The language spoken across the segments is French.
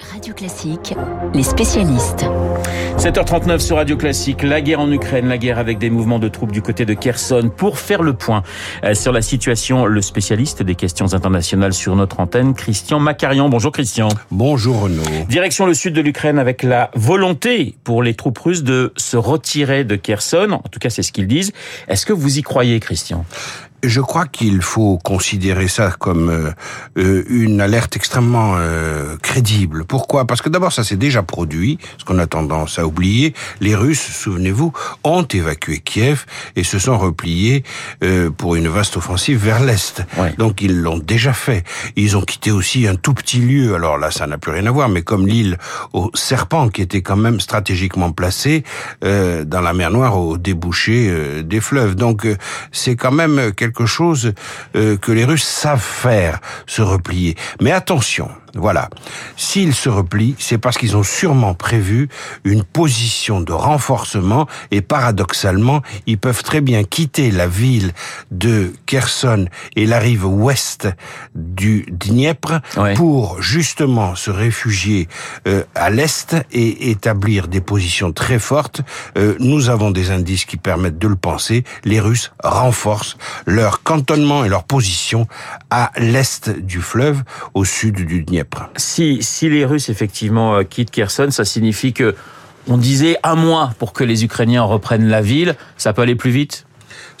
Radio Classique, les spécialistes. 7h39 sur Radio Classique, la guerre en Ukraine, la guerre avec des mouvements de troupes du côté de Kherson. Pour faire le point euh, sur la situation, le spécialiste des questions internationales sur notre antenne, Christian Macarian. Bonjour Christian. Bonjour Renaud. Direction le sud de l'Ukraine avec la volonté pour les troupes russes de se retirer de Kherson. En tout cas, c'est ce qu'ils disent. Est-ce que vous y croyez, Christian? Je crois qu'il faut considérer ça comme euh, euh, une alerte extrêmement euh, crédible. Pourquoi? Parce que d'abord, ça s'est déjà produit, ce qu'on a tendance à oublier. Les Russes, souvenez-vous, ont évacué Kiev et se sont repliés pour une vaste offensive vers l'est. Donc ils l'ont déjà fait. Ils ont quitté aussi un tout petit lieu. Alors là, ça n'a plus rien à voir, mais comme l'île au Serpent, qui était quand même stratégiquement placée dans la mer Noire au débouché des fleuves. Donc c'est quand même quelque quelque chose euh, que les Russes savent faire, se replier. Mais attention, voilà. S'ils se replient, c'est parce qu'ils ont sûrement prévu une position de renforcement et paradoxalement, ils peuvent très bien quitter la ville de Kherson et la rive ouest du Dniepr pour justement se réfugier euh, à l'est et établir des positions très fortes. Euh, nous avons des indices qui permettent de le penser. Les Russes renforcent leur cantonnement et leur position à l'est du fleuve, au sud du Dniepr. Si, si les Russes effectivement euh, quittent Kherson, ça signifie que on disait un mois pour que les Ukrainiens reprennent la ville. Ça peut aller plus vite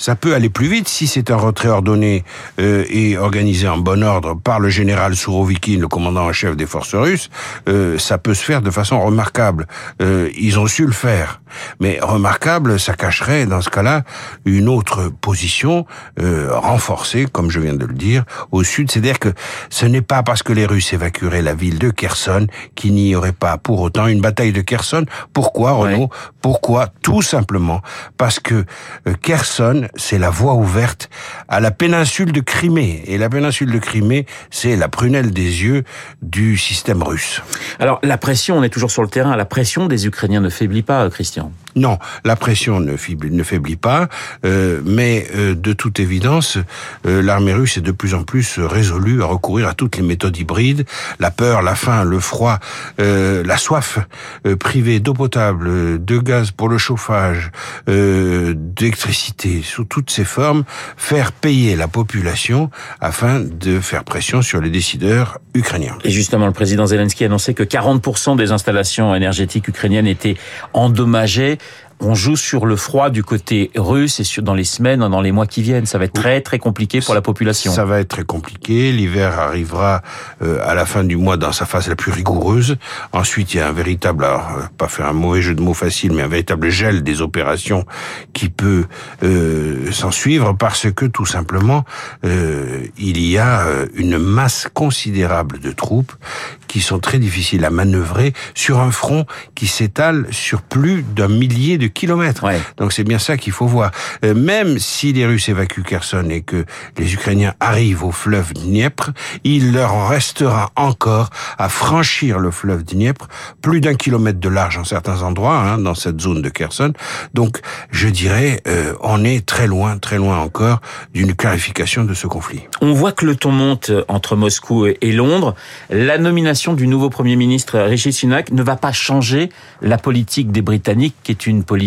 ça peut aller plus vite si c'est un retrait ordonné euh, et organisé en bon ordre par le général Sourovikin, le commandant en chef des forces russes. Euh, ça peut se faire de façon remarquable. Euh, ils ont su le faire, mais remarquable, ça cacherait dans ce cas-là une autre position euh, renforcée, comme je viens de le dire, au sud. C'est-à-dire que ce n'est pas parce que les Russes évacueraient la ville de Kherson qu'il n'y aurait pas pour autant une bataille de Kherson. Pourquoi, Renaud? Pourquoi? Tout simplement parce que euh, Kherson c'est la voie ouverte à la péninsule de Crimée. Et la péninsule de Crimée, c'est la prunelle des yeux du système russe. Alors, la pression, on est toujours sur le terrain, la pression des Ukrainiens ne faiblit pas, Christian non, la pression ne faiblit, ne faiblit pas, euh, mais euh, de toute évidence, euh, l'armée russe est de plus en plus résolue à recourir à toutes les méthodes hybrides, la peur, la faim, le froid, la soif, privée d'eau potable, de gaz pour le chauffage, d'électricité, toutes ces formes, faire payer la population afin de faire pression sur les décideurs ukrainiens. Et justement, le président Zelensky a annoncé que 40% des installations énergétiques ukrainiennes étaient endommagées on joue sur le froid du côté russe et sur, dans les semaines, dans les mois qui viennent. Ça va être très très compliqué pour la population. Ça va être très compliqué. L'hiver arrivera euh, à la fin du mois dans sa phase la plus rigoureuse. Ensuite, il y a un véritable, alors, euh, pas faire un mauvais jeu de mots facile, mais un véritable gel des opérations qui peut euh, s'en suivre parce que tout simplement, euh, il y a une masse considérable de troupes qui sont très difficiles à manœuvrer sur un front qui s'étale sur plus d'un millier de kilomètres. Donc c'est bien ça qu'il faut voir. Euh, même si les Russes évacuent Kherson et que les Ukrainiens arrivent au fleuve Dniepr, il leur restera encore à franchir le fleuve Dniepr, plus d'un kilomètre de large en certains endroits, hein, dans cette zone de Kherson. Donc je dirais, euh, on est très loin, très loin encore d'une clarification de ce conflit. On voit que le ton monte entre Moscou et Londres. La nomination du nouveau Premier ministre Rishi Sunak ne va pas changer la politique des Britanniques, qui est une politique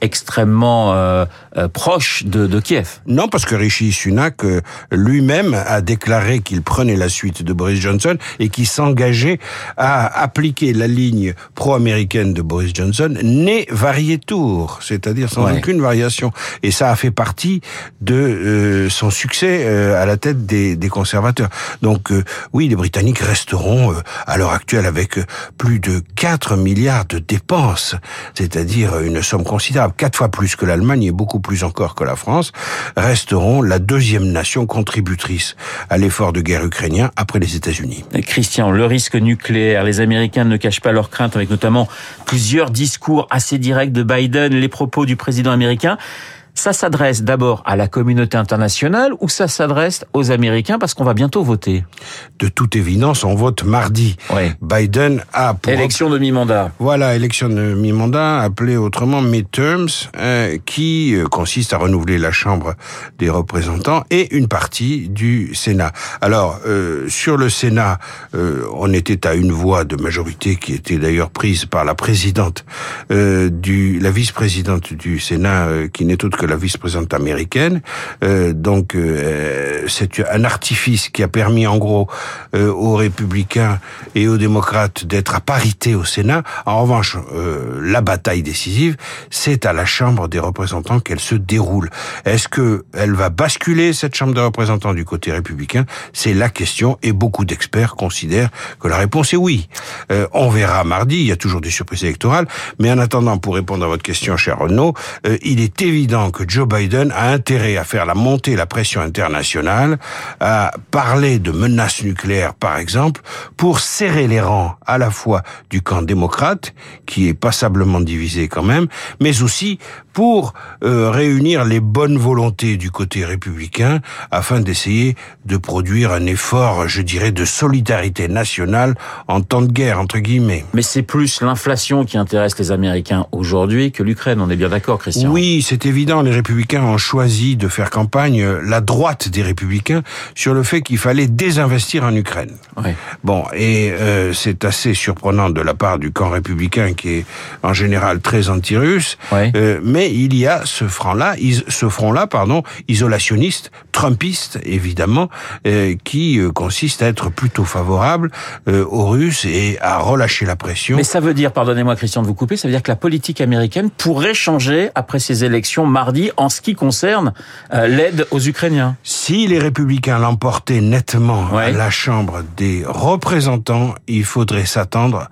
extrêmement euh, euh, proche de, de, Kiev. Non, parce que Rishi Sunak euh, lui-même a déclaré qu'il prenait la suite de Boris Johnson et qu'il s'engageait à appliquer la ligne pro-américaine de Boris Johnson, né tour, c'est-à-dire sans aucune variation. Et ça a fait partie de son succès à la tête des, des conservateurs. Donc oui, les Britanniques resteront à l'heure actuelle avec plus de 4 milliards de dépenses, c'est-à-dire une somme considérable, quatre fois plus que l'Allemagne et beaucoup plus encore que la France, resteront la deuxième nation contributrice à l'effort de guerre ukrainien après les États-Unis. Christian, le risque nucléaire, les Américains ne cachent pas leurs craintes avec notamment plusieurs discours assez directs de Biden, les propos du président américain. Ça s'adresse d'abord à la communauté internationale ou ça s'adresse aux Américains parce qu'on va bientôt voter? De toute évidence, on vote mardi. Oui. Biden a pour Élection de mi-mandat. Voilà, élection de mi-mandat, appelée autrement midterms, euh, qui euh, consiste à renouveler la Chambre des représentants et une partie du Sénat. Alors, euh, sur le Sénat, euh, on était à une voix de majorité qui était d'ailleurs prise par la présidente euh, du, la vice-présidente du Sénat, euh, qui n'est autre que la vice-présidente américaine. Euh, donc, euh, c'est un artifice qui a permis en gros euh, aux républicains et aux démocrates d'être à parité au Sénat. En revanche, euh, la bataille décisive, c'est à la Chambre des représentants qu'elle se déroule. Est-ce que elle va basculer cette Chambre des représentants du côté républicain? C'est la question et beaucoup d'experts considèrent que la réponse est oui. Euh, on verra mardi, il y a toujours des surprises électorales, mais en attendant, pour répondre à votre question, cher Renaud, euh, il est évident que Joe Biden a intérêt à faire la montée la pression internationale, à parler de menaces nucléaires, par exemple, pour serrer les rangs à la fois du camp démocrate, qui est passablement divisé quand même, mais aussi pour euh, réunir les bonnes volontés du côté républicain afin d'essayer de produire un effort, je dirais, de solidarité nationale en temps de guerre, entre guillemets. Mais c'est plus l'inflation qui intéresse les Américains aujourd'hui que l'Ukraine, on est bien d'accord, Christian Oui, c'est évident, les républicains ont choisi de faire campagne, euh, la droite des républicains, sur le fait qu'il fallait désinvestir en Ukraine. Oui. Bon, et euh, c'est assez surprenant de la part du camp républicain qui est en général très anti-russe, Oui. euh, mais il y a ce front-là, ce front-là, pardon, isolationniste, trumpiste évidemment, euh, qui euh, consiste à être plutôt favorable euh, aux Russes et à relâcher la pression. Mais ça veut dire, pardonnez-moi Christian de vous couper, ça veut dire que la politique américaine pourrait changer après ces élections mardi en ce qui concerne euh, l'aide aux Ukrainiens. Si les républicains l'emportaient nettement à la Chambre des représentants, il faudrait s'attendre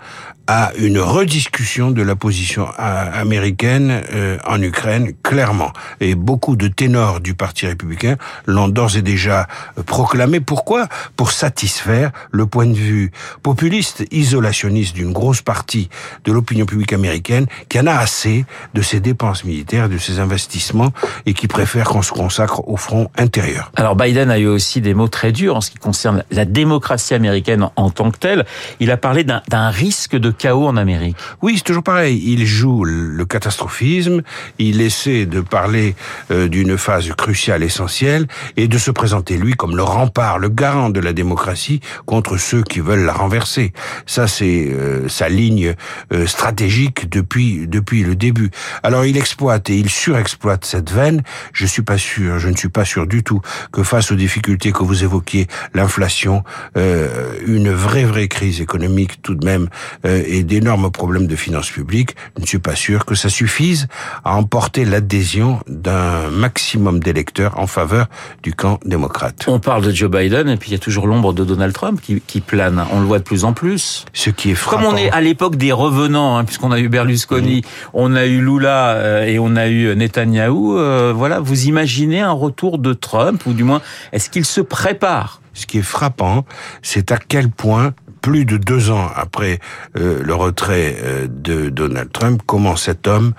à une rediscussion de la position euh, américaine euh, en Ukraine, clairement. Et beaucoup de ténors du Parti républicain l'ont d'ores et déjà euh, proclamé. Pourquoi? Pour satisfaire le point de vue populiste, isolationniste d'une grosse partie de l'opinion publique américaine qui en a assez de ces dépenses militaires, de ces investissements et qui préfère qu'on se consacre au front intérieur. Alors Biden a eu aussi des mots très durs en ce qui concerne la démocratie américaine en, tant que telle. Il a parlé d'un risque de chaos en Amérique. Oui, c'est toujours pareil. Il joue le catastrophisme, il essaie de parler euh, d'une phase cruciale, essentielle, et de se présenter, lui, comme le rempart, le garant de la démocratie contre ceux qui veulent la renverser. Ça, c'est euh, sa ligne euh, stratégique depuis, depuis le début. Alors, il exploite et il surexploite cette veine. Je suis pas sûr, je ne suis pas sûr du tout que face aux difficultés que vous évoquiez, l'inflation, euh, une vraie, vraie crise économique tout de même, euh, et d'énormes problèmes de finances publiques, je ne suis pas sûr que ça suffise à emporter l'adhésion d'un maximum d'électeurs en faveur du camp démocrate. On parle de Joe Biden et puis il y a toujours l'ombre de Donald Trump qui, qui plane. On le voit de plus en plus. Ce qui est frappant. Comme on est à l'époque des revenants, hein, puisqu'on a eu Berlusconi, on a eu Lula euh, et on a eu Netanyahou, euh, voilà, vous imaginez un retour de Trump, ou du moins, est-ce qu'il se prépare? Ce qui est frappant, c'est à quel point, plus de deux ans après euh, le retrait euh, de Donald Trump, comment cet homme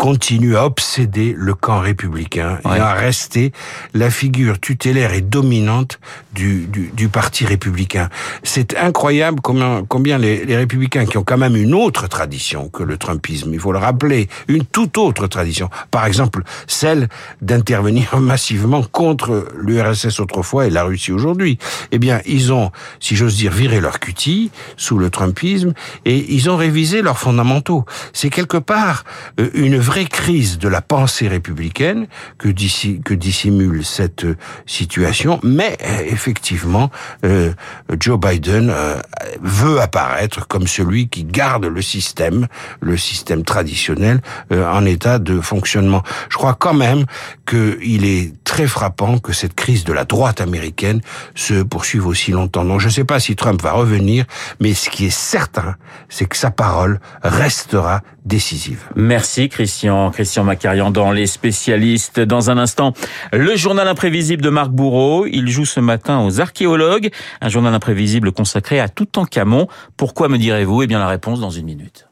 continue à obséder le camp républicain Ouais. et à rester la figure tutélaire et dominante du, du, du parti républicain. C'est incroyable combien, combien les, les républicains qui ont quand même une autre tradition que le trumpisme, il faut le rappeler, une toute autre tradition. Par exemple, celle d'intervenir massivement contre l'URSS autrefois et la Russie aujourd'hui. Eh bien, ils ont, si j'ose dire, viré leur cutie sous le trumpisme et ils ont révisé leurs fondamentaux. C'est quelque part euh, une vraie crise de la pensée républicaine que, dissi- que dissimule cette euh, situation, mais euh, effectivement, euh, Joe Biden euh, veut apparaître comme celui qui garde le système, le système traditionnel, euh, en état de fonctionnement. Je crois quand même qu'il est très frappant que cette crise de la droite américaine se poursuive aussi longtemps. Donc je ne sais pas si Trump va revenir, mais ce qui est certain, c'est que sa parole restera décisive. Merci Christian, Christian dans Les Spécialistes. Dans un instant, le journal imprévisible de Marc Bourreau. Il joue ce matin aux archéologues, un journal imprévisible consacré à Toutankhamon. Pourquoi me direz-vous? Eh bien la réponse dans une minute.